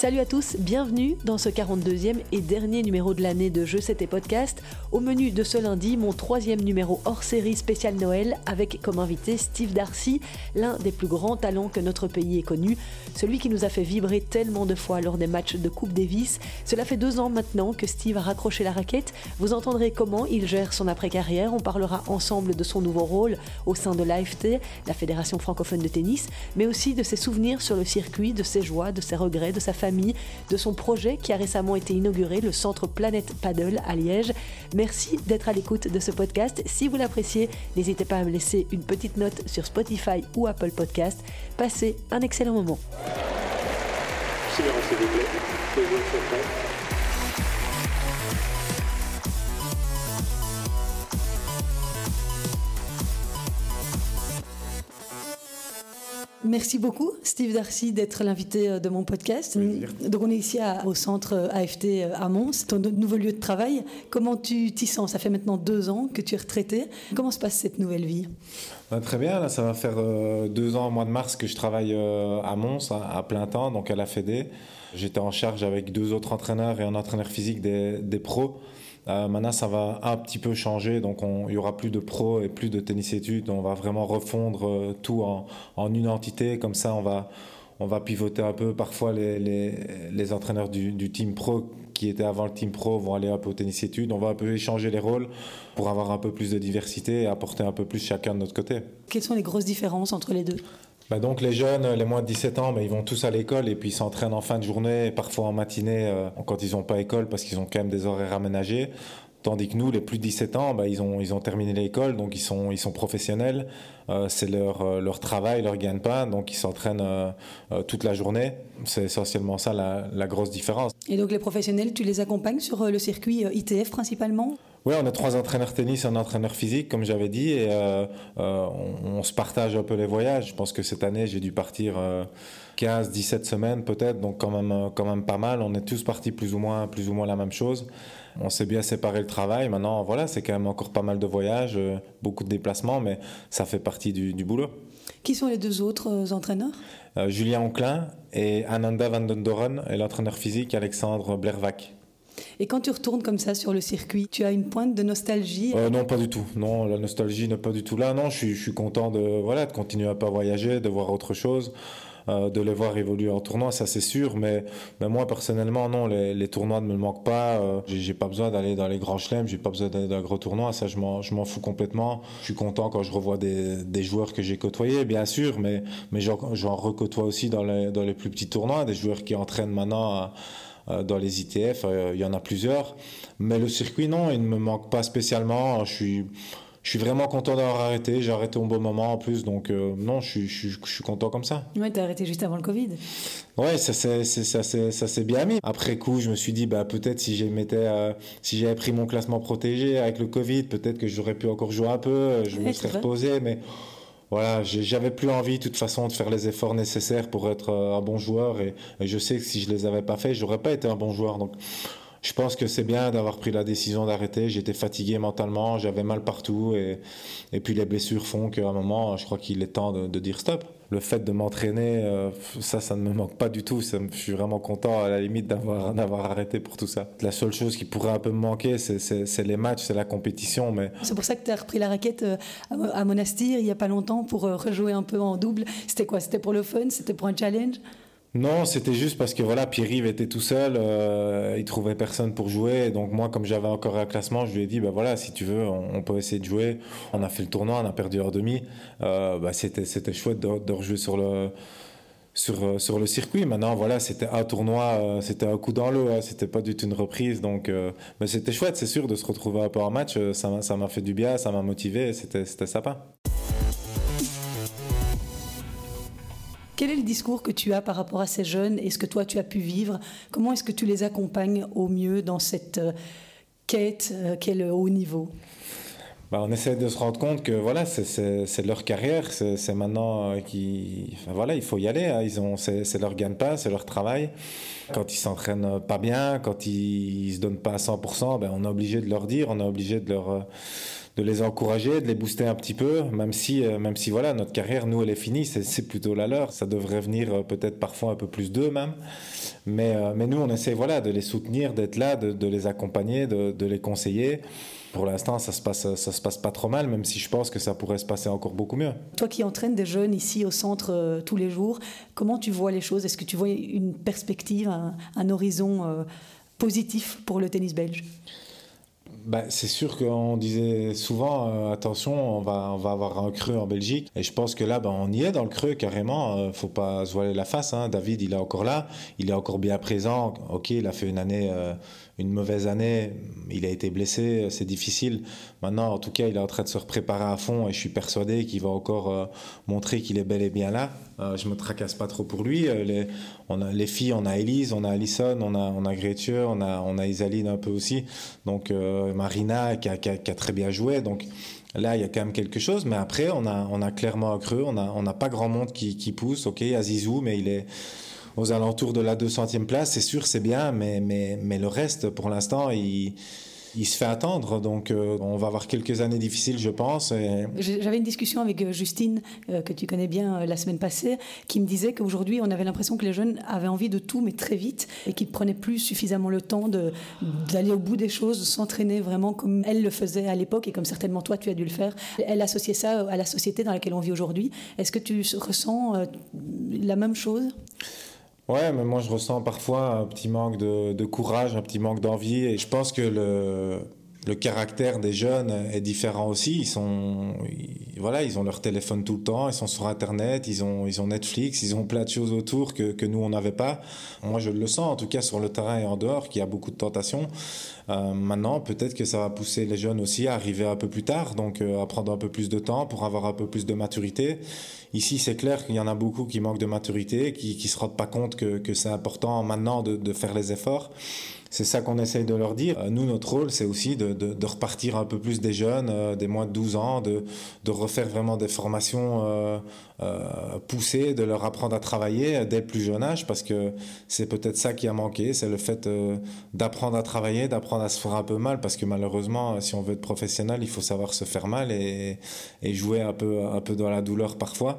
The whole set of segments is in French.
Salut à tous, bienvenue dans ce 42e et dernier numéro de l'année de Jeux C'était Podcast. Au menu de ce lundi, mon troisième numéro hors série spécial Noël avec comme invité Steve Darcy, l'un des plus grands talents que notre pays ait connu, celui qui nous a fait vibrer tellement de fois lors des matchs de Coupe Davis. Cela fait deux ans maintenant que Steve a raccroché la raquette. Vous entendrez comment il gère son après-carrière. On parlera ensemble de son nouveau rôle au sein de l'AFT, la Fédération francophone de tennis, mais aussi de ses souvenirs sur le circuit, de ses joies, de ses regrets, de sa famille de son projet qui a récemment été inauguré, le centre Planète Paddle à Liège. Merci d'être à l'écoute de ce podcast. Si vous l'appréciez, n'hésitez pas à me laisser une petite note sur Spotify ou Apple Podcast. Passez un excellent moment. Merci beaucoup, Steve Darcy, d'être l'invité euh, de mon podcast. Donc, on est ici au centre euh, AFT euh, à Mons, ton nouveau lieu de travail. Comment tu t'y sens? Ça fait maintenant deux ans que tu es retraité. Comment se passe cette nouvelle vie? Bah, Très bien, là, ça va faire deux ans au mois de mars que je travaille à Mons, à plein temps, donc à la Fédé. J'étais en charge avec deux autres entraîneurs et un entraîneur physique des, des pros. Euh, maintenant, ça va un petit peu changer, donc il n'y aura plus de pros et plus de tennis études. On va vraiment refondre euh, tout en, en, une entité. Comme ça, on va, on va pivoter un peu. Parfois, les, les, les entraîneurs du, du, team pro qui étaient avant le team pro vont aller un peu au tennis études. On va un peu échanger les rôles pour avoir un peu plus de diversité et apporter un peu plus chacun de notre côté. Quelles sont les grosses différences entre les deux? Bah donc les jeunes, les moins de 17 ans, mais ils vont tous à l'école et puis s'entraînent en fin de journée, parfois en matinée euh, quand ils n'ont pas école parce qu'ils ont quand même des horaires aménagés. Tandis que nous, les plus de 17 ans, bah, ils, ont, ils ont terminé l'école, donc ils sont, professionnels. Euh, c'est leur, euh, leur travail, leur gagne-pain, donc ils s'entraînent toute la journée. C'est essentiellement ça la, grosse différence. Et donc les professionnels, tu les accompagnes sur le circuit ITF principalement? Oui, on a trois entraîneurs tennis et un entraîneur physique, comme j'avais dit, et euh, euh, on, se partage un peu les voyages. Je pense que cette année, j'ai dû partir 15, euh, 17 semaines peut-être, donc quand même, quand même pas mal. On est tous partis plus ou moins, plus ou moins la même chose. On s'est bien séparé le travail. Maintenant, voilà, c'est quand même encore pas mal de voyages, beaucoup de déplacements, mais ça fait partie du, boulot. Qui sont les deux autres entraîneurs? Julien Onclin et Ananda Van Den Doren et l'entraîneur physique Alexandre Blervac. Et quand tu retournes comme ça sur le circuit, tu as une pointe de nostalgie euh, Non, pas du tout. Non, la nostalgie n'est pas du tout là. Non, je suis, content de, voilà, de continuer à pas voyager, de voir autre chose. Euh, de les voir évoluer en tournoi, ça c'est sûr, mais, moi personnellement, non, les, les, tournois ne me manquent pas. Euh, j'ai pas besoin d'aller dans les grands chelems, j'ai pas besoin d'aller dans un gros tournoi, ça je m'en fous complètement. Je suis content quand je revois des, joueurs que j'ai côtoyés, bien sûr, mais, mais j'en recôtoie aussi dans les, dans les plus petits tournois, des joueurs qui entraînent maintenant. À, dans les ITF, euh, il y en a plusieurs. Mais le circuit, non, il ne me manque pas spécialement. Je suis, je suis vraiment content d'avoir arrêté. J'ai arrêté au bon moment en plus, donc euh, non, je suis, je, suis, content comme ça. Ouais, as arrêté juste avant le Covid. Ouais, ça s'est bien mis. Après coup, je me suis dit bah peut-être si j'avais si j'avais pris mon classement protégé avec le Covid, peut-être que j'aurais pu encore jouer un peu. Je me serais reposé, mais voilà, j'avais plus envie de toute façon de faire les efforts nécessaires pour être euh, un bon joueur et, je sais que si je les avais pas fait, j'aurais pas été un bon joueur. Donc je pense que c'est bien d'avoir pris la décision d'arrêter. J'étais fatigué mentalement, j'avais mal partout et, et puis les blessures font qu'à un moment, je crois qu'il est temps de, de, dire stop. Le fait de m'entraîner, euh, ça, ça ne me manque pas du tout. Je suis vraiment content à la limite d'avoir arrêté pour tout ça. La seule chose qui pourrait un peu me manquer, c'est les matchs, c'est la compétition. Mais c'est pour ça que tu as repris la raquette euh, à Monastir il y a pas longtemps pour euh, rejouer un peu en double. C'était quoi? C'était pour le fun? C'était pour un challenge? Non, c'était juste parce que voilà, Pierre-Yves était tout seul, euh, il trouvait personne pour jouer. Donc moi, comme j'avais encore un classement, je lui ai dit, bah voilà, si tu veux, on, peut essayer de jouer. On a fait le tournoi, on a perdu hors demi. Euh, bah, c'était c'était chouette de, rejouer sur le sur euh, sur le circuit. Maintenant, voilà, c'était un tournoi, euh, c'était un coup dans l'eau, hein, c'était pas du tout une reprise. Donc, euh, mais c'était chouette, c'est sûr, de se retrouver un peu en match. Ça ça m'a fait du bien, ça m'a motivé, c'était c'était sympa. Quel est le discours que tu as par rapport à ces jeunes et ce que toi tu as pu vivre? Comment est-ce que tu les accompagnes au mieux dans cette euh, quête euh, qu'est le haut niveau? Bah, on essaie de se rendre compte que voilà, c'est leur carrière, c'est maintenant euh, qui, voilà, il faut y aller. Hein. Ils ont, c'est leur gagne-pain, c'est leur travail. Quand ils s'entraînent pas bien, quand ils, ils se donnent pas à 100%, ben on est obligé de leur dire, on est obligé de leur de les encourager, de les booster un petit peu, même si, euh, même si voilà, notre carrière, nous, elle est finie, c'est plutôt la leur. Ça devrait venir euh, peut-être parfois un peu plus d'eux même. Mais, euh, mais nous, on essaie voilà, de les soutenir, d'être là, de, les accompagner, de, les conseiller. Pour l'instant, ça se passe, ça se passe pas trop mal, même si je pense que ça pourrait se passer encore beaucoup mieux. Toi qui entraînes des jeunes ici au centre tous les jours, comment tu vois les choses? Est-ce que tu vois une perspective, un, horizon positif pour le tennis belge? Bah, c'est sûr qu'on disait souvent euh, attention, on va, on va avoir un creux en Belgique. Et je pense que là, bah, on y est dans le creux carrément. Euh, faut pas se voiler la face. Hein. David, il est encore là. Il est encore bien présent. Ok, il a fait une année euh, une mauvaise année, il a été blessé, c'est difficile. Maintenant, en tout cas, il est en train de se préparer à fond et je suis persuadé qu'il va encore euh, montrer qu'il est bel et bien là. Euh, je me tracasse pas trop pour lui. Euh, les, on a, les filles, on a Elise, on a Alison, on a, on a Gretchen, on a, on a Isaline un peu aussi. Donc, Marina qui a, qui, a, très bien joué. Donc, Là, il y a quand même quelque chose, mais après, on a, on a clairement un creux. On n'a on a pas grand monde qui, qui pousse. Ok, Azizou, mais il est, aux alentours de la 200e place, c'est sûr, c'est bien, mais, mais, mais le reste, pour l'instant, il, il se fait attendre. Donc, euh, on va avoir quelques années difficiles, je pense. J'avais une discussion avec euh, Justine, euh, que tu connais bien la semaine passée, qui me disait qu'aujourd'hui, on avait l'impression que les jeunes avaient envie de tout, mais très vite, et qu'ils prenaient plus suffisamment le temps d'aller au bout des choses, de s'entraîner vraiment comme elle le faisait à l'époque, et comme certainement toi, tu as dû le faire. Elle associait ça à la société dans laquelle on vit aujourd'hui. Est-ce que tu ressens la même chose? Ouais, mais moi je ressens parfois un petit manque de, de courage, un petit manque d'envie. Et je pense que le, le caractère des jeunes est différent aussi. Ils sont, voilà, ils ont leur téléphone tout le temps, ils sont sur Internet, ils ont, ils ont Netflix, ils ont plein de choses autour que, nous on n'avait pas. Moi, je le sens, en tout cas sur le terrain et en dehors, qu'il y a beaucoup de tentations. Euh, maintenant, peut-être que ça va pousser les jeunes aussi à arriver un peu plus tard, donc euh, à prendre un peu plus de temps pour avoir un peu plus de maturité. Ici, c'est clair qu'il y en a beaucoup qui manquent de maturité, qui, qui se rendent pas compte que, c'est important maintenant de faire les efforts. C'est ça qu'on essaye de leur dire. Euh, nous, notre rôle, c'est aussi de, de, repartir un peu plus des jeunes, euh, des moins de 12 ans, de, de refaire vraiment des formations euh, poussées, de leur apprendre à travailler dès le plus jeune âge, parce que c'est peut-être ça qui a manqué, c'est le fait d'apprendre à travailler, d'apprendre à se faire un peu mal, parce que malheureusement, si on veut être professionnel, il faut savoir se faire mal et, et jouer un peu, un peu dans la douleur parfois.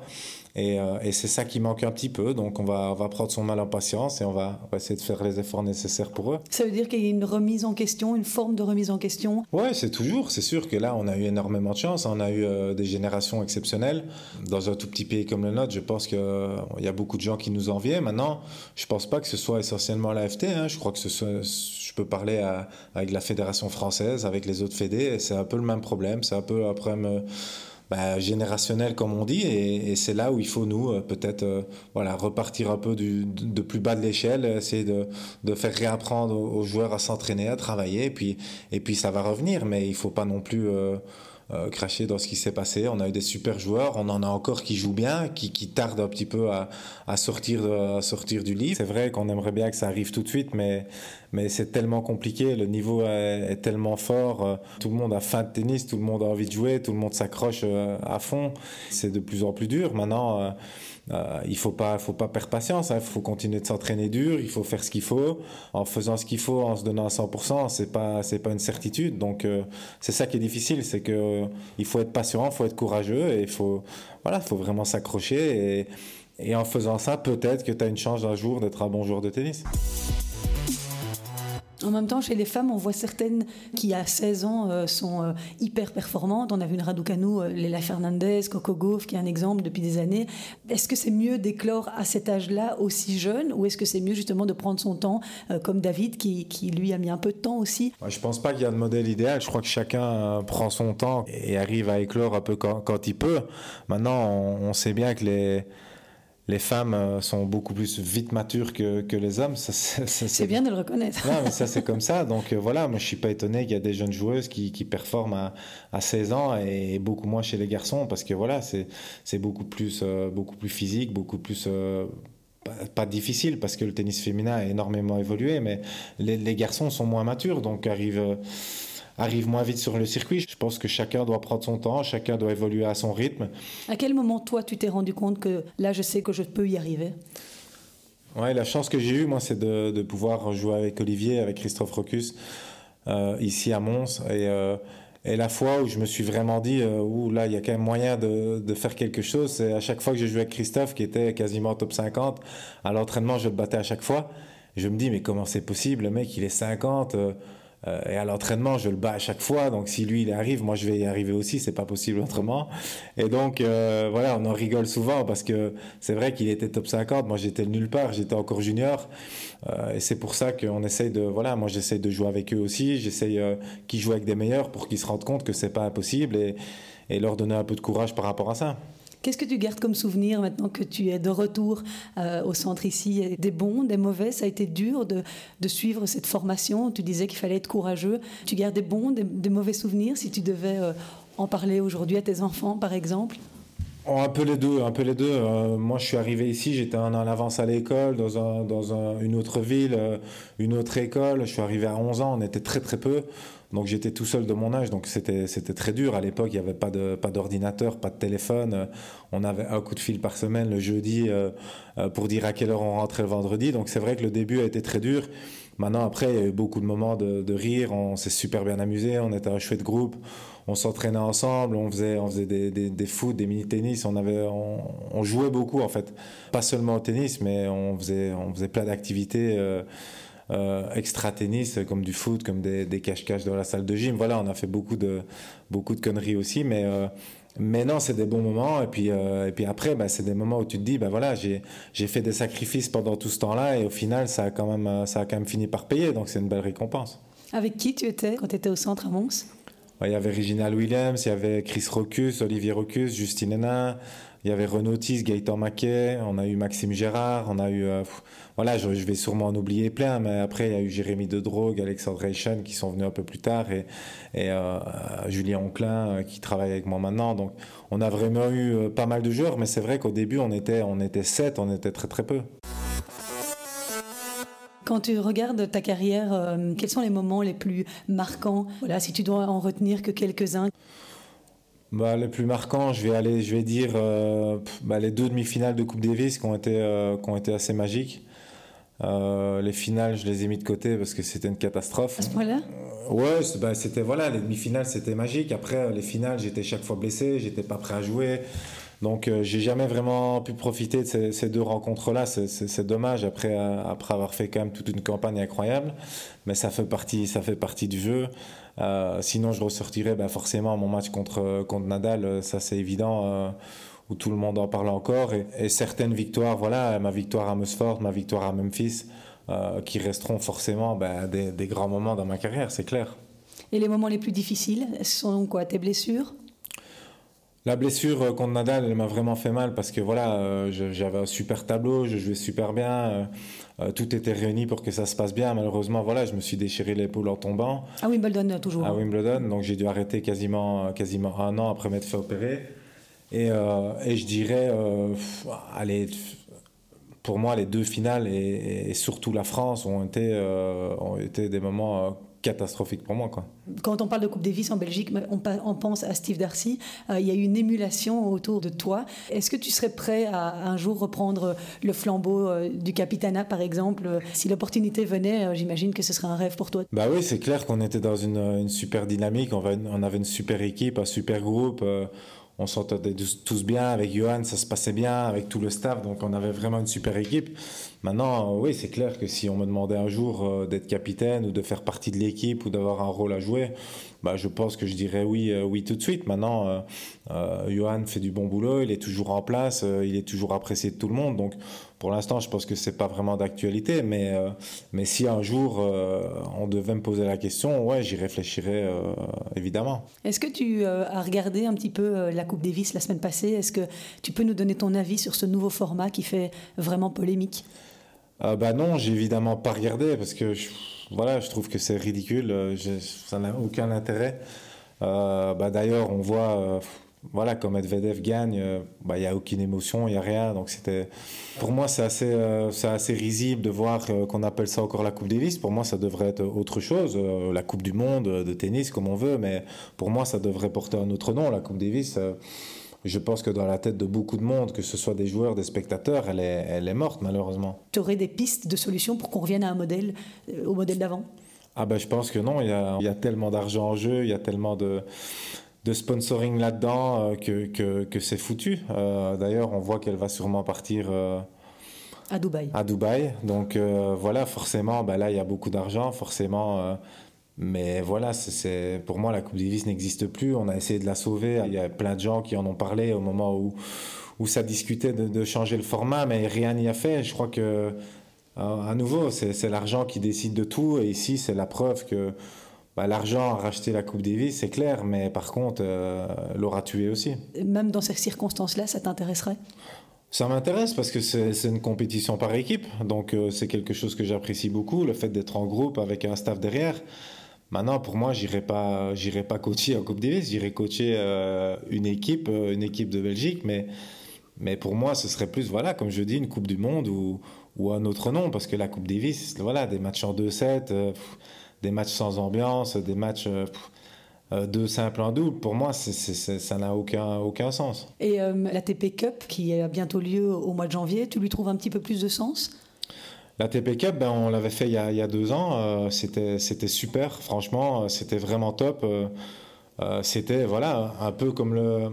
Et, euh, et c'est ça qui manque un petit peu. Donc on va, on va prendre son mal en patience et on va, on va, essayer de faire les efforts nécessaires pour eux. Ça veut dire qu'il y a une remise en question, une forme de remise en question? Ouais, c'est toujours. C'est sûr que là, on a eu énormément de chance. On a eu euh, des générations exceptionnelles. Dans un tout petit pays comme le nôtre, je pense qu'il euh, y a beaucoup de gens qui nous enviaient. Maintenant, je pense pas que ce soit essentiellement la FT. Hein. Je crois que ce soit, je peux parler à, avec la fédération française, avec les autres fédés. C'est un peu le même problème. C'est un peu un problème bah, générationnel comme on dit et, et c'est là où il faut nous euh, peut-être euh, voilà repartir un peu de, plus bas de l'échelle essayer de, de faire réapprendre aux, joueurs à s'entraîner à travailler et puis et puis ça va revenir mais il faut pas non plus euh, euh, cracher dans ce qui s'est passé. On a eu des super joueurs, on en a encore qui jouent bien, qui, qui tardent un petit peu à, à sortir, à sortir du livre. C'est vrai qu'on aimerait bien que ça arrive tout de suite, mais, mais c'est tellement compliqué, le niveau est, est, tellement fort, euh, tout le monde a faim de tennis, tout le monde a envie de jouer, tout le monde s'accroche euh, à fond. C'est de plus en plus dur. Maintenant, euh, il faut pas, faut pas perdre patience. Il hein. faut continuer de s'entraîner dur. Il faut faire ce qu'il faut. En faisant ce qu'il faut, en se donnant à 100%, c'est pas, c'est pas une certitude. Donc euh, c'est ça qui est difficile, c'est que euh, il faut être patient, il faut être courageux et il faut, voilà, faut vraiment s'accrocher. Et, et en faisant ça, peut-être que tu as une chance un jour d'être un bon joueur de tennis. En même temps, chez les femmes, on voit certaines qui, à 16 ans, euh, sont euh, hyper performantes. On a vu une Raducanu, euh, Léla Fernandez, Coco Gauff, qui est un exemple depuis des années. Est-ce que c'est mieux d'éclore à cet âge-là, aussi jeune, ou est-ce que c'est mieux justement de prendre son temps, comme David, qui, lui a mis un peu de temps aussi? Je ne pense pas qu'il y a de modèle idéal. Je crois que chacun prend son temps et arrive à éclore un peu quand, il peut. Maintenant, on sait bien que les les femmes euh, sont beaucoup plus vite matures que, que les hommes. C'est bien de le reconnaître. Non, mais ça, c'est comme ça. Donc euh, voilà, moi, je suis pas étonné qu'il y a des jeunes joueuses qui, qui performent à, à, 16 ans et beaucoup moins chez les garçons parce que voilà, c'est beaucoup, plus euh, beaucoup plus physique, beaucoup plus. Euh, pas, pas, difficile parce que le tennis féminin a énormément évolué, mais les, les garçons sont moins matures, donc arrivent arrive moins vite sur le circuit. Je pense que chacun doit prendre son temps, chacun doit évoluer à son rythme. À quel moment, toi, tu t'es rendu compte que là, je sais que je peux y arriver? Ouais, la chance que j'ai eue, moi, c'est de, de, pouvoir jouer avec Olivier, avec Christophe Rocus, euh, ici à Mons. Et, euh, Et la fois où je me suis vraiment dit, euh, là, il y a quand même moyen de, de faire quelque chose, c'est à chaque fois que je jouais avec Christophe, qui était quasiment top 50, à l'entraînement, je le battais à chaque fois. je me dis, mais comment c'est possible? Le mec, il est 50. Euh, et à l'entraînement, je le bats à chaque fois. Donc si lui il arrive, moi je vais y arriver aussi. C'est pas possible autrement. Et donc euh, voilà, on en rigole souvent parce que c'est vrai qu'il était top 50. Moi j'étais nulle part. J'étais encore junior. Euh, et c'est pour ça qu'on essaye de voilà, moi j'essaye de jouer avec eux aussi. J'essaye qu'ils jouent avec des meilleurs pour qu'ils se rendent compte que c'est pas impossible et, et leur donner un peu de courage par rapport à ça. Qu'est-ce que tu gardes comme souvenir maintenant que tu es de retour euh, au centre ici? Des bons, des mauvais? Ça a été dur de, suivre cette formation? Tu disais qu'il fallait être courageux. Tu gardes des bons, des, mauvais souvenirs si tu devais euh, en parler aujourd'hui à tes enfants, par exemple? Oh, un peu les deux, un peu les deux. Euh, moi, je suis arrivé ici, j'étais en avance à l'école, dans, dans une autre ville, une autre école. Je suis arrivé à 11 ans, on était très très peu. Donc j'étais tout seul de mon âge, donc c'était c'était très dur. À l'époque, il n'y avait pas de pas d'ordinateur, pas de téléphone. Euh, on avait un coup de fil par semaine le jeudi euh, euh, pour dire à quelle heure on rentrait le vendredi. Donc c'est vrai que le début a été très dur. Maintenant, après, il y a eu beaucoup de moments de, de rire. On s'est super bien amusé. On était un chouette groupe. On s'entraînait ensemble. On faisait on faisait des des, des foot, des mini tennis. On on, on, jouait beaucoup en fait. Pas seulement au tennis, mais on faisait on faisait plein d'activités. Euh, extra tennis comme du foot, comme des, des cache-cache dans la salle de gym. Voilà, on a fait beaucoup de, beaucoup de conneries aussi, mais, euh, mais non, c'est des bons moments. Et puis, euh, et puis après, bah, c'est des moments où tu te dis, bah voilà, j'ai, j'ai fait des sacrifices pendant tout ce temps-là et au final, ça a quand même, ça a quand même fini par payer. Donc c'est une belle récompense. Avec qui tu étais quand tu étais au centre à Mons? Il y avait Reginald Williams, il y avait Chris Rocus, Olivier Rocus, Justine Hénin, il y avait Renaud Tis, Gaëtan Maquet, on a eu Maxime Gérard, on a eu voilà, je, vais sûrement en oublier plein, mais après, il y a eu Jérémy De Drogue, Alexandre Reichen qui sont venus un peu plus tard et, et euh, Julien Onclin euh, qui travaille avec moi maintenant. Donc, on a vraiment eu euh, pas mal de joueurs, mais c'est vrai qu'au début, on était, on était sept, on était très très peu. Quand tu regardes ta carrière, quels sont les moments les plus marquants? Voilà, si tu dois en retenir que quelques-uns. Bah, les plus marquants, je vais aller, je vais dire bah, les deux demi-finales de Coupe Davis qui ont été, qui ont été assez magiques. Euh, les finales, je les ai mis de côté parce que c'était une catastrophe. À ce point-là? Euh, Ouais, bah, c'était voilà, les demi-finales, c'était magique. Après, les finales, j'étais chaque fois blessé, j'étais pas prêt à jouer. Donc, euh, j'ai jamais vraiment pu profiter de ces, deux rencontres-là. C'est dommage après, après avoir fait quand même toute une campagne incroyable. Mais ça fait partie, ça fait partie du jeu. Sinon, je ressortirais bah, forcément mon match contre, contre Nadal, ça c'est évident où tout le monde en parle encore. Et, certaines victoires, voilà, ma victoire à Musford, ma victoire à Memphis, euh, qui resteront forcément ben, des, grands moments dans ma carrière, c'est clair. Et les moments les plus difficiles, ce sont quoi? Tes blessures? La blessure euh, contre Nadal, elle m'a vraiment fait mal parce que voilà, euh, j'avais un super tableau, je jouais super bien, tout était réuni pour que ça se passe bien. Malheureusement, voilà, je me suis déchiré l'épaule en tombant. À Wimbledon toujours. À Wimbledon, donc j'ai dû arrêter quasiment quasiment un an après m'être fait opérer. Et, euh, et je dirais, euh, allez, pour moi, les deux finales et, surtout la France ont été, euh, ont été des moments catastrophiques pour moi. Quoi. Quand on parle de Coupe Davis en Belgique, on, on pense à Steve Darcy. il y a eu une émulation autour de toi. Est-ce que tu serais prêt à, un jour reprendre le flambeau du Capitana, par exemple? Si l'opportunité venait, j'imagine que ce serait un rêve pour toi. Bah oui, c'est clair qu'on était dans une, une, super dynamique. On, on avait une super équipe, un super groupe on s'entendait tous bien avec Johan, ça se passait bien avec tout le staff, donc on avait vraiment une super équipe. Maintenant, euh, oui, c'est clair que si on me demandait un jour euh, d'être capitaine ou de faire partie de l'équipe ou d'avoir un rôle à jouer, bah, je pense que je dirais oui, euh, oui tout de suite. Maintenant, Johan fait du bon boulot, il est toujours en place, il est toujours apprécié de tout le monde, donc pour l'instant, je pense que c'est pas vraiment d'actualité, mais, mais si un jour on devait me poser la question, ouais, j'y réfléchirais évidemment. Est-ce que tu as regardé un petit peu la Coupe Davis la semaine passée? Est-ce que tu peux nous donner ton avis sur ce nouveau format qui fait vraiment polémique? Euh, bah non, j'ai évidemment pas regardé parce que je, voilà, je trouve que c'est ridicule, euh, ça n'a aucun intérêt. Euh, bah d'ailleurs, on voit, euh, voilà, comme Medvedev gagne, bah il y a aucune émotion, il y a rien. Donc c'était, pour moi, c'est assez, c'est assez risible de voir qu'on appelle ça encore la Coupe Davis. Pour moi, ça devrait être autre chose, la Coupe du Monde de tennis, comme on veut. Mais pour moi, ça devrait porter un autre nom, la Coupe Davis je pense que dans la tête de beaucoup de monde, que ce soit des joueurs, des spectateurs, elle est, elle est morte malheureusement. Tu aurais des pistes de solutions pour qu'on revienne à un modèle, euh, au modèle d'avant? Ah ben je pense que non, il y a, il y a tellement d'argent en jeu, il y a tellement de, de sponsoring là-dedans que, que, que c'est foutu. D'ailleurs, on voit qu'elle va sûrement partir à Dubaï. À Dubaï. Donc euh, voilà, forcément, bah, là, il y a beaucoup d'argent, forcément. Euh, mais voilà, c'est pour moi, la Coupe Davis n'existe plus. On a essayé de la sauver. Il y a plein de gens qui en ont parlé au moment où, où ça discutait de, changer le format, mais rien n'y a fait. Je crois que, euh, à nouveau, c'est l'argent qui décide de tout. Et ici, c'est la preuve que bah, l'argent a racheté la Coupe Davis, c'est clair, mais par contre, l'aura tué aussi. Même dans ces circonstances-là, ça t'intéresserait? Ça m'intéresse parce que c'est une compétition par équipe, donc euh, c'est quelque chose que j'apprécie beaucoup, le fait d'être en groupe avec un staff derrière. Maintenant, pour moi, j'irai pas, j'irai pas coacher en Coupe Davis, j'irai coacher euh, une équipe, euh, une équipe de Belgique, mais mais pour moi, ce serait plus, voilà, comme je dis, une Coupe du Monde ou, ou un autre nom, parce que la Coupe Davis, voilà, des matchs en 2-7, des matchs sans ambiance, des matchs euh, deux simples en double, pour moi, ça n'a aucun, aucun sens. Et euh, la TP Cup, qui a bientôt lieu au mois de janvier, tu lui trouves un petit peu plus de sens? La TP Cup, ben, on l'avait fait il y, a, il y a, deux ans. Euh, c'était, c'était super, franchement, c'était vraiment top. c'était voilà, un peu comme le,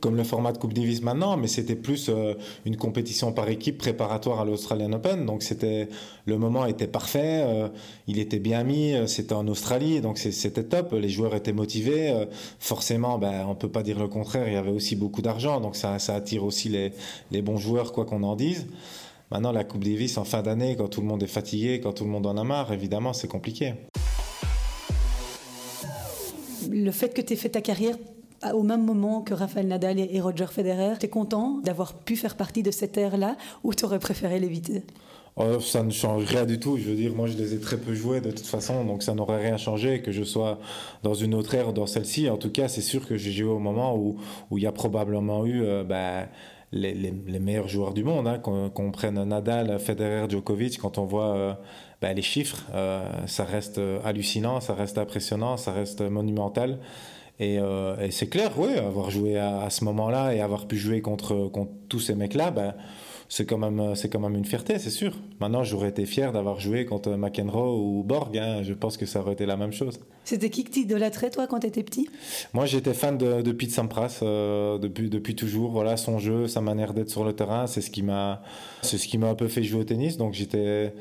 comme le format de Coupe Davis maintenant, mais c'était plus euh, une compétition par équipe préparatoire à l'Australian Open. Donc c'était le moment était parfait, euh, il était bien mis, euh, c'était en Australie, donc c'était top. Les joueurs étaient motivés. forcément, ben, on peut pas dire le contraire. Il y avait aussi beaucoup d'argent, donc ça, attire aussi les, les bons joueurs, quoi qu'on en dise. Maintenant, la Coupe Davis en fin d'année, quand tout le monde est fatigué, quand tout le monde en a marre, évidemment, c'est compliqué. Le fait que tu aies fait ta carrière au même moment que Rafael Nadal et Roger Federer. Tu es content d'avoir pu faire partie de cette ère-là ou tu aurais préféré l'éviter? Oh, ça ne change rien du tout. Je veux dire, moi, je les ai très peu joués de toute façon, donc ça n'aurait rien changé que je sois dans une autre ère ou dans celle-ci. En tout cas, c'est sûr que j'ai joué au moment où, il y a probablement eu euh, bah, les, meilleurs joueurs du monde. Hein, qu'on prenne Nadal, Federer, Djokovic, quand on voit euh, bah, les chiffres, ça reste hallucinant, ça reste impressionnant, ça reste monumental. Euh, et, c'est clair, oui, avoir joué à, ce moment-là et avoir pu jouer contre, contre tous ces mecs-là, ben, c'est quand, même, quand même une fierté, c'est sûr. Maintenant, j'aurais été fier d'avoir joué contre McEnroe ou Borg. Hein. Je pense que ça aurait été la même chose. C'était qui que tu idolâtrais, toi, quand tu étais petit? Moi, j'étais fan de, de Pete Sampras euh, depuis, depuis toujours. Voilà, son jeu, sa manière d'être sur le terrain, c'est ce qui m'a ce qui m'a un peu fait jouer au tennis. Donc, j'étais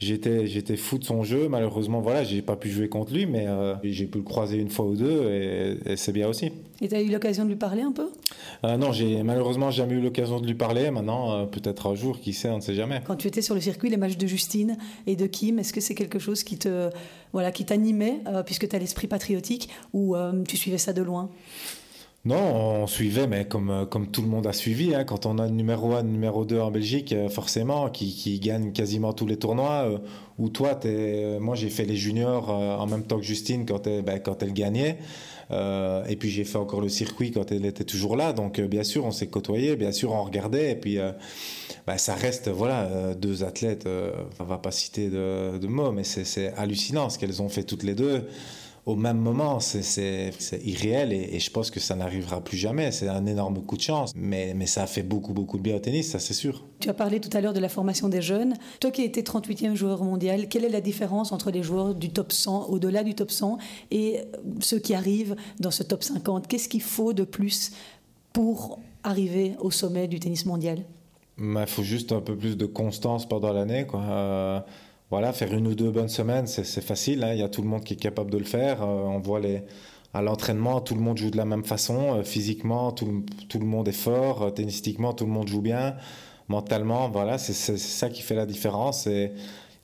J'étais, j'étais fou de son jeu. Malheureusement, voilà, j'ai pas pu jouer contre lui, mais euh, j'ai pu le croiser une fois ou deux et, c'est bien aussi. Et tu as eu l'occasion de lui parler un peu? Euh, Non, j'ai malheureusement jamais eu l'occasion de lui parler. Maintenant, euh, peut-être un jour, qui sait, on ne sait jamais. Quand tu étais sur le circuit, les matchs de Justine et de Kim, est-ce que c'est quelque chose qui te, voilà, qui t'animait puisque tu as l'esprit patriotique ou tu suivais ça de loin? Non, on suivait, mais comme, euh, comme tout le monde a suivi, hein, quand on a numéro 1, numéro 2 en Belgique, euh, forcément, qui, qui gagne quasiment tous les tournois, euh, ou toi, es, moi j'ai fait les juniors en même temps que Justine quand, elle, ben, quand elle gagnait, et puis j'ai fait encore le circuit quand elle était toujours là, donc bien sûr on s'est côtoyé, bien sûr on regardait, et puis ben, ça reste, voilà, deux athlètes, on va pas citer de, de mots, mais c'est hallucinant ce qu'elles ont fait toutes les deux au même moment, c'est irréel et, je pense que ça n'arrivera plus jamais. C'est un énorme coup de chance, mais, mais ça a fait beaucoup, beaucoup de bien au tennis, ça c'est sûr. Tu as parlé tout à l'heure de la formation des jeunes. Toi qui étais 38e joueur mondial, quelle est la différence entre les joueurs du top 100, au-delà du top 100, et ceux qui arrivent dans ce top 50 Qu'est-ce qu'il faut de plus pour arriver au sommet du tennis mondial? Il bah, faut juste un peu plus de constance pendant l'année. quoi. Euh, voilà, faire une ou deux bonnes semaines, c'est facile. Hein. Il y a tout le monde qui est capable de le faire. Euh, on voit les, à l'entraînement, tout le monde joue de la même façon. Euh, physiquement, tout, tout, le monde est fort. Euh, tennistiquement, tout le monde joue bien. Mentalement, voilà, c'est ça qui fait la différence. Et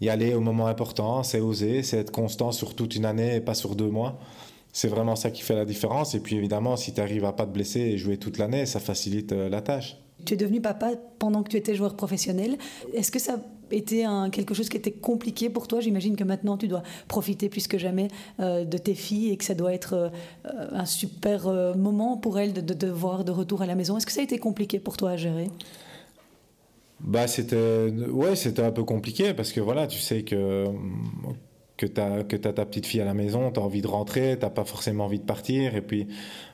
y aller au moment important, c'est oser, c'est être constant sur toute une année et pas sur deux mois. C'est vraiment ça qui fait la différence. Et puis évidemment, si tu arrives à pas te blesser et jouer toute l'année, ça facilite la tâche. Tu es devenu papa pendant que tu étais joueur professionnel. Est-ce que ça était un, quelque chose qui était compliqué pour toi J'imagine que maintenant tu dois profiter plus que jamais euh, de tes filles et que ça doit être euh, un super euh, moment pour elles de, de, voir de retour à la maison. Est-ce que ça a été compliqué pour toi à gérer? Bah c'était ouais c'était un peu compliqué parce que voilà tu sais que que tu as, que as ta petite fille à la maison, tu as envie de rentrer, tu pas forcément envie de partir. Et puis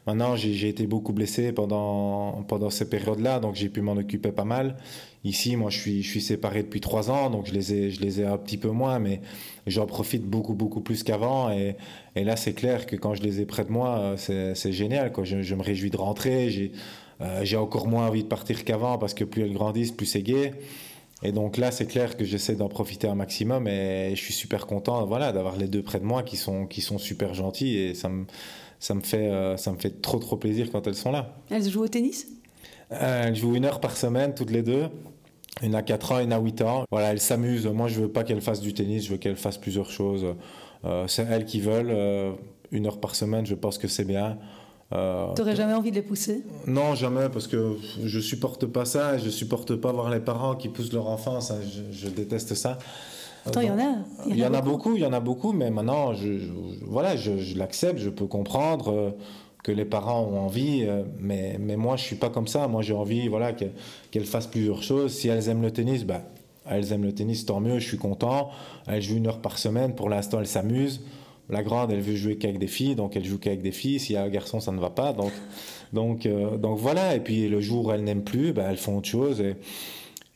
maintenant, j'ai été beaucoup blessé pendant, pendant ces périodes-là, donc j'ai pu m'en occuper pas mal. Ici, moi, je suis, je suis séparé depuis trois ans, donc je les ai, je les ai un petit peu moins, mais j'en profite beaucoup, beaucoup plus qu'avant. Et, et, là, c'est clair que quand je les ai près de moi, c'est génial. Quoi. Je, me réjouis de rentrer. J'ai euh, encore moins envie de partir qu'avant parce que plus elles grandissent, plus c'est gai. Et donc là, c'est clair que j'essaie d'en profiter un maximum et je suis super content voilà, d'avoir les deux près de moi qui sont, qui sont super gentils et ça me, ça, me fait, euh, ça me fait trop trop plaisir quand elles sont là. Elles jouent au tennis? Euh, Elles jouent une heure par semaine toutes les deux. Une à 4 ans, une à 8 ans. Voilà, elles s'amusent. Moi, je veux pas qu'elles fassent du tennis, je veux qu'elles fassent plusieurs choses. Euh, c'est elles qui veulent. une heure par semaine, je pense que c'est bien. Euh, T'aurais jamais envie de les pousser? Non, jamais, parce que je supporte pas ça. Je supporte pas voir les parents qui poussent leur enfant. Ça, je, déteste ça. Attends, il y en a. Il y, en a beaucoup. il y en a beaucoup, mais maintenant, je, voilà, je, l'accepte. Je peux comprendre euh, que les parents ont envie, euh, mais, mais moi, je suis pas comme ça. Moi, j'ai envie, voilà, qu'elles fassent plusieurs choses. Si elles aiment le tennis, bah, elles aiment le tennis, tant mieux. Je suis content. Elles jouent une heure par semaine. Pour l'instant, elles s'amusent. La grande, elle veut jouer qu'avec des filles, donc elle joue qu'avec des filles. S'il y a un garçon, ça ne va pas. Donc, donc, euh, donc voilà. Et puis le jour où elle n'aime plus, bah, elles font autre chose. Et,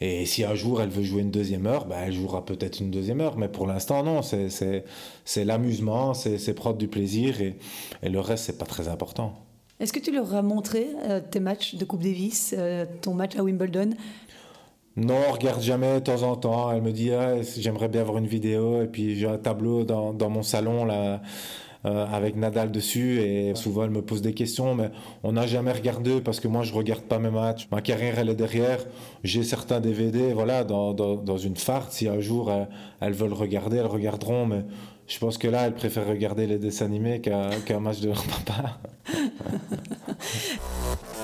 et si un jour elle veut jouer une deuxième heure, bah, elle jouera peut-être une deuxième heure. Mais pour l'instant, non. C'est l'amusement, c'est prendre du plaisir. Et, et le reste, c'est pas très important. Est-ce que tu leur as montré euh, tes matchs de Coupe Davis, euh, ton match à Wimbledon non, on regarde jamais de temps en temps. Elle me dit ah, j'aimerais bien avoir une vidéo et puis j'ai un tableau dans, dans mon salon là euh, avec Nadal dessus et souvent elle me pose des questions mais on n'a jamais regardé parce que moi je regarde pas mes matchs. Ma carrière elle est derrière. J'ai certains DVD voilà dans, dans, dans une farce. Si un jour elles, elles, veulent regarder, elles regarderont mais je pense que là elles préfèrent regarder les dessins animés qu'un match de leur papa.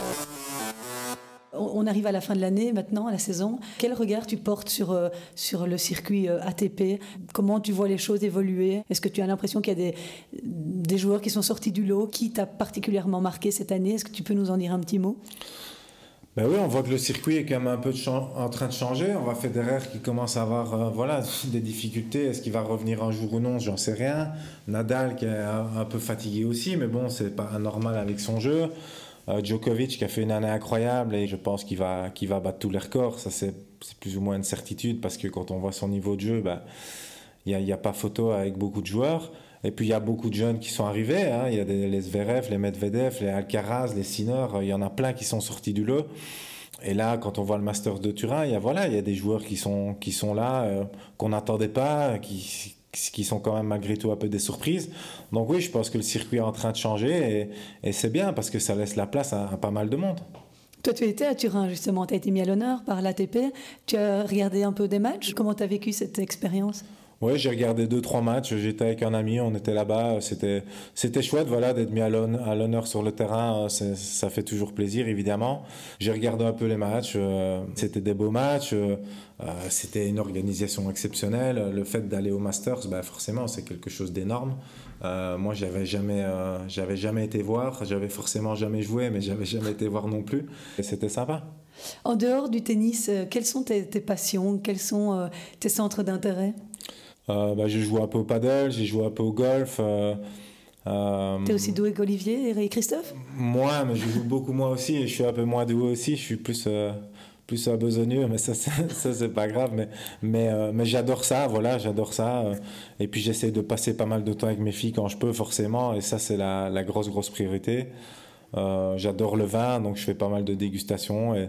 On arrive à la fin de l'année maintenant, à la saison. Quel regard tu portes sur, euh, sur le circuit euh, ATP Comment tu vois les choses évoluer? Est-ce que tu as l'impression qu'il y a des, joueurs qui sont sortis du lot? Qui t'a particulièrement marqué cette année? Est-ce que tu peux nous en dire un petit mot? Ben oui, on voit que le circuit est quand même un peu en train de changer. On voit Federer qui commence à avoir euh, voilà, des difficultés. Est-ce qu'il va revenir un jour ou non? J'en sais rien. Nadal qui est un, peu fatigué aussi, mais bon, c'est pas anormal avec son jeu. Euh, Djokovic qui a fait une année incroyable et je pense qu'il va, va battre tous les records. Ça, c'est plus ou moins une certitude parce que quand on voit son niveau de jeu, bah, il n'y a, a, pas photo avec beaucoup de joueurs. Et puis il y a beaucoup de jeunes qui sont arrivés. Hein. Il y a des, les Zverev, les Medvedev, les Alcaraz, les Sinner. Il y en a plein qui sont sortis du lot. Et là, quand on voit le Masters de Turin, il y a voilà, il y a des joueurs qui sont qui sont là euh, qu'on n'attendait pas, qui qui sont quand même malgré tout un peu des surprises. Donc oui, je pense que le circuit est en train de changer et, c'est bien parce que ça laisse la place à, pas mal de monde. Toi, tu étais à Turin, justement. Tu as été mis à l'honneur par l'ATP. Tu as regardé un peu des matchs. Comment tu as vécu cette expérience? Oui, j'ai regardé deux, trois matchs. J'étais avec un ami, on était là-bas. C'était, c'était chouette, voilà, d'être mis à l'honneur sur le terrain. Ça fait toujours plaisir, évidemment. J'ai regardé un peu les matchs. Euh, c'était des beaux matchs. Euh, c'était une organisation exceptionnelle. Le fait d'aller au Masters, bah forcément, c'est quelque chose d'énorme. Euh, moi, j'avais jamais, j'avais jamais été voir. J'avais forcément jamais joué, mais j'avais jamais été voir non plus. Et c'était sympa. En dehors du tennis, quelles sont tes, passions? Quels sont tes centres d'intérêt? euh, bah, j'ai joué un peu au paddle, j'ai joué un peu au golf. Euh, euh, T'es aussi doué qu'Olivier et Christophe? Moi, mais je joue beaucoup moins aussi et je suis un peu moins doué aussi. Je suis plus plus besogneux, mais ça, ça c'est pas grave. Mais, mais, mais j'adore ça, voilà, j'adore ça. Et puis j'essaie de passer pas mal de temps avec mes filles quand je peux, forcément. Et ça, c'est la, la, grosse, grosse priorité. j'adore le vin, donc je fais pas mal de dégustations. Et,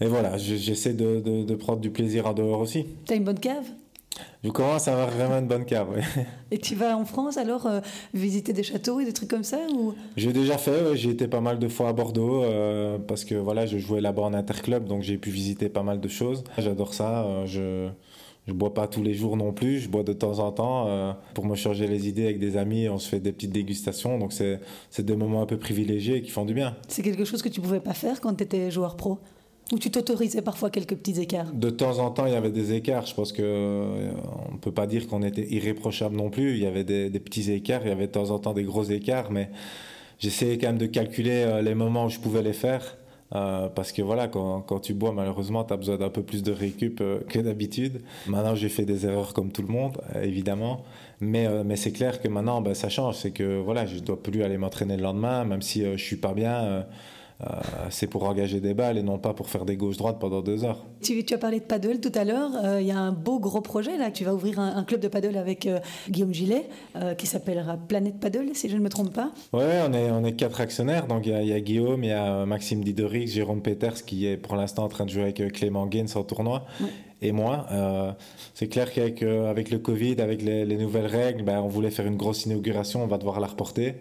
et voilà, j'essaie de, de, de, prendre du plaisir en dehors aussi. T'as une bonne cave? Je commence à avoir vraiment une bonne cave, Et tu vas en France alors euh, visiter des châteaux et des trucs comme ça ou... J'ai déjà fait, j'ai été pas mal de fois à Bordeaux euh, parce que voilà, je jouais là-bas en interclub, donc j'ai pu visiter pas mal de choses. J'adore ça. Euh, je je bois pas tous les jours non plus, je bois de temps en temps pour me changer les idées avec des amis. On se fait des petites dégustations, donc c'est des moments un peu privilégiés qui font du bien. C'est quelque chose que tu pouvais pas faire quand tu étais joueur pro? Ou tu t'autorisais parfois quelques petits écarts De temps en temps, il y avait des écarts. Je pense que euh, ne peut pas dire qu'on était irréprochable non plus. Il y avait des, petits écarts, il y avait de temps en temps des gros écarts, mais j'essayais quand même de calculer euh, les moments où je pouvais les faire. parce que voilà, quand, tu bois, malheureusement, tu as besoin d'un peu plus de récup que d'habitude. Maintenant, j'ai fait des erreurs comme tout le monde, évidemment. Mais, c'est clair que maintenant, ben, ça change. C'est que voilà, je ne dois plus aller m'entraîner le lendemain, même si je suis pas bien euh, c'est pour engager des balles et non pas pour faire des gauches-droites pendant deux heures. Tu, tu, as parlé de paddle tout à l'heure. Euh, il y a un beau gros projet là. Tu vas ouvrir un, club de paddle avec euh, Guillaume Gillet qui s'appellera Planète Paddle, si je ne me trompe pas. Oui, on est, on est quatre actionnaires. Donc il y, a Guillaume, il y a Maxime Diderix, Jérôme Peters qui est pour l'instant en train de jouer avec Clément Gaines en tournoi et moi. Euh, c'est clair qu'avec euh, avec le Covid, avec les, nouvelles règles, ben, on voulait faire une grosse inauguration, on va devoir la reporter.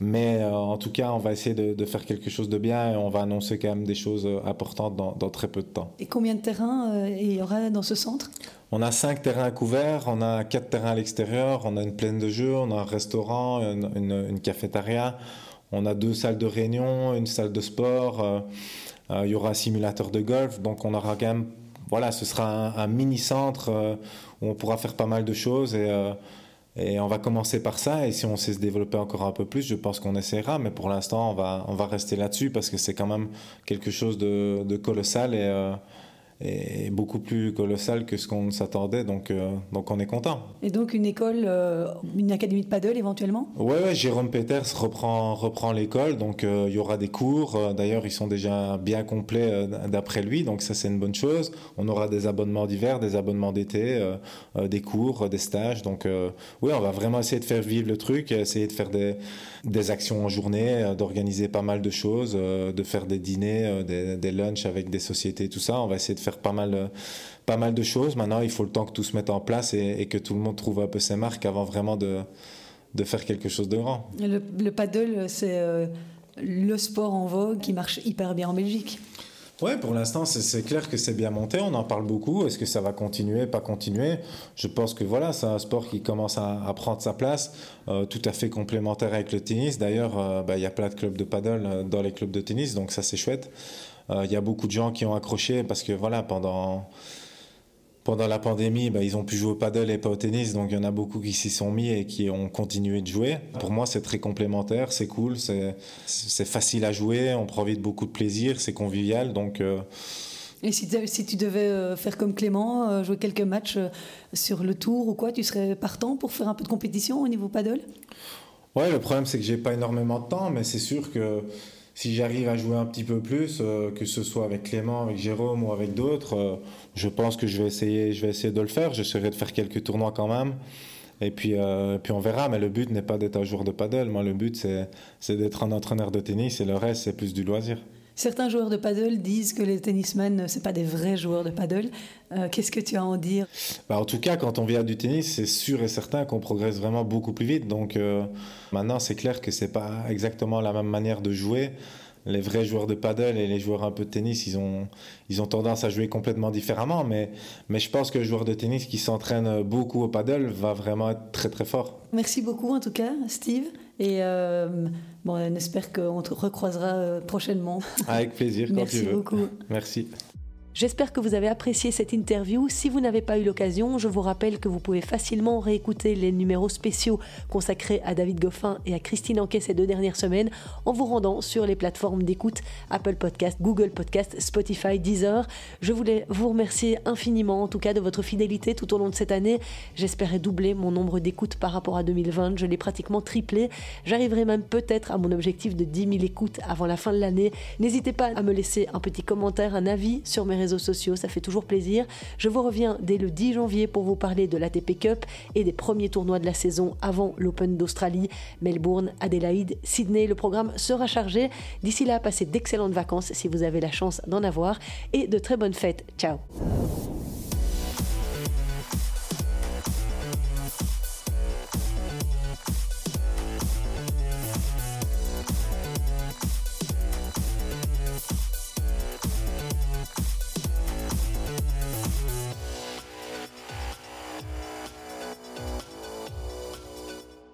Mais euh, en tout cas, on va essayer de, faire quelque chose de bien et on va annoncer quand même des choses importantes dans, très peu de temps. Et combien de terrains il y aura dans ce centre? On a cinq terrains couverts, on a quatre terrains à l'extérieur, on a une plaine de jeux, on a un restaurant, une, une, cafétéria, on a deux salles de réunion, une salle de sport, il y aura un simulateur de golf, donc on aura quand même voilà, ce sera un, mini-centre euh, où on pourra faire pas mal de choses euh, et, on va commencer par ça. Et si on sait se développer encore un peu plus, je pense qu'on essaiera. Mais pour l'instant, on va, rester là-dessus parce que c'est quand même quelque chose de, de colossal et, euh, est beaucoup plus colossal que ce qu'on s'attendait, donc, euh, donc on est content. Et donc une école, euh, une académie de paddle éventuellement? Oui, ouais, Jérôme Peters reprend, reprend l'école, donc euh, il y aura des cours. D'ailleurs, ils sont déjà bien complets d'après lui, donc ça c'est une bonne chose. On aura des abonnements d'hiver, des abonnements d'été, des cours, des stages. Donc oui, on va vraiment essayer de faire vivre le truc, essayer de faire des, des actions en journée, d'organiser pas mal de choses, de faire des dîners, des, des lunchs avec des sociétés, tout ça. On va essayer de faire pas mal, euh, pas mal de choses. Maintenant, il faut le temps que tout se mette en place et, que tout le monde trouve un peu ses marques avant vraiment de, de faire quelque chose de grand. Le, paddle, c'est euh, le sport en vogue qui marche hyper bien en Belgique. Oui, pour l'instant, c'est clair que c'est bien monté. On en parle beaucoup. Est-ce que ça va continuer, pas continuer? Je pense que voilà, c'est un sport qui commence à, prendre sa place, euh, tout à fait complémentaire avec le tennis. D'ailleurs, bah, il y a plein de clubs de paddle dans les clubs de tennis, donc ça c'est chouette. Il euh, y a beaucoup de gens qui ont accroché parce que voilà, pendant, pendant la pandémie, bah, ils ont pu jouer au paddle et pas au tennis. Donc il y en a beaucoup qui s'y sont mis et qui ont continué de jouer. Pour moi, c'est très complémentaire, c'est cool, c'est facile à jouer, on prend vite beaucoup de plaisir, c'est convivial. Donc. Euh, et si, si, tu devais euh, faire comme Clément, jouer quelques matchs sur le tour ou quoi, tu serais partant pour faire un peu de compétition au niveau paddle? Ouais, le problème c'est que j'ai pas énormément de temps, mais c'est sûr que si j'arrive à jouer un petit peu plus, euh, que ce soit avec Clément, avec Jérôme ou avec d'autres, euh, je pense que je vais essayer, je vais essayer de le faire. J'essaierai de faire quelques tournois quand même. Et puis, euh, puis on verra. Mais le but n'est pas d'être un joueur de paddle. Moi, le but, c'est d'être un entraîneur de tennis et le reste, c'est plus du loisir. Certains joueurs de paddle disent que les tennismen, ce pas des vrais joueurs de paddle. Euh, qu'est-ce que tu as à en dire? Bah, En tout cas, quand on vient du tennis, c'est sûr et certain qu'on progresse vraiment beaucoup plus vite. Donc euh, maintenant, c'est clair que c'est pas exactement la même manière de jouer. Les vrais joueurs de paddle et les joueurs un peu de tennis, ils ont, ils ont tendance à jouer complètement différemment. Mais, mais je pense que le joueur de tennis qui s'entraîne beaucoup au paddle va vraiment être très très fort. Merci beaucoup en tout cas, Steve. Et euh, bon, on espère qu'on te recroisera euh, prochainement. Avec plaisir, quand Merci tu veux. beaucoup. Merci. J'espère que vous avez apprécié cette interview. Si vous n'avez pas eu l'occasion, je vous rappelle que vous pouvez facilement réécouter les numéros spéciaux consacrés à David Goffin et à Christine Anquet ces deux dernières semaines en vous rendant sur les plateformes d'écoute Apple Podcast, Google Podcast, Spotify, Deezer. Je voulais vous remercier infiniment en tout cas de votre fidélité tout au long de cette année. J'espérais doubler mon nombre d'écoutes par rapport à 2020. Je l'ai pratiquement triplé. J'arriverai même peut-être à mon objectif de 10 000 écoutes avant la fin de l'année. N'hésitez pas à me laisser un petit commentaire, un avis sur mes réseaux sociaux, ça fait toujours plaisir. Je vous reviens dès le 10 janvier pour vous parler de l'ATP Cup et des premiers tournois de la saison avant l'Open d'Australie, Melbourne, Adélaïde, Sydney. Le programme sera chargé. D'ici là, passez d'excellentes vacances si vous avez la chance d'en avoir et de très bonnes fêtes. Ciao